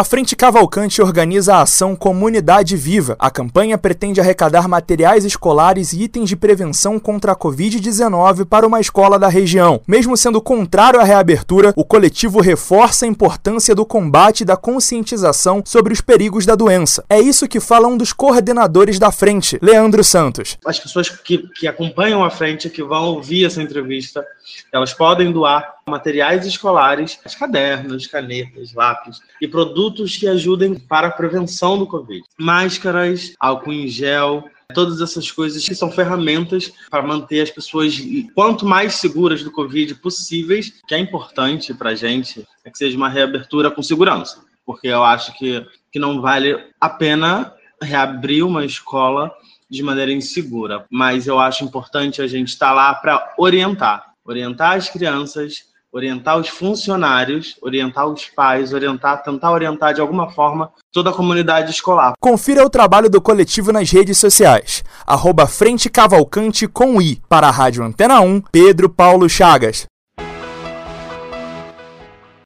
A Frente Cavalcante organiza a ação Comunidade Viva. A campanha pretende arrecadar materiais escolares e itens de prevenção contra a Covid-19 para uma escola da região. Mesmo sendo contrário à reabertura, o coletivo reforça a importância do combate e da conscientização sobre os perigos da doença. É isso que fala um dos coordenadores da frente, Leandro Santos. As pessoas que, que acompanham a frente, que vão ouvir essa entrevista, elas podem doar materiais escolares, cadernos, canetas, lápis e produtos que ajudem para a prevenção do Covid. Máscaras, álcool em gel, todas essas coisas que são ferramentas para manter as pessoas quanto mais seguras do Covid possíveis, que é importante para a gente é que seja uma reabertura com segurança, porque eu acho que, que não vale a pena reabrir uma escola de maneira insegura, mas eu acho importante a gente estar tá lá para orientar. Orientar as crianças, orientar os funcionários, orientar os pais, orientar, tentar orientar de alguma forma toda a comunidade escolar. Confira o trabalho do coletivo nas redes sociais. Arroba Frente Cavalcante com I. Para a Rádio Antena 1, Pedro Paulo Chagas.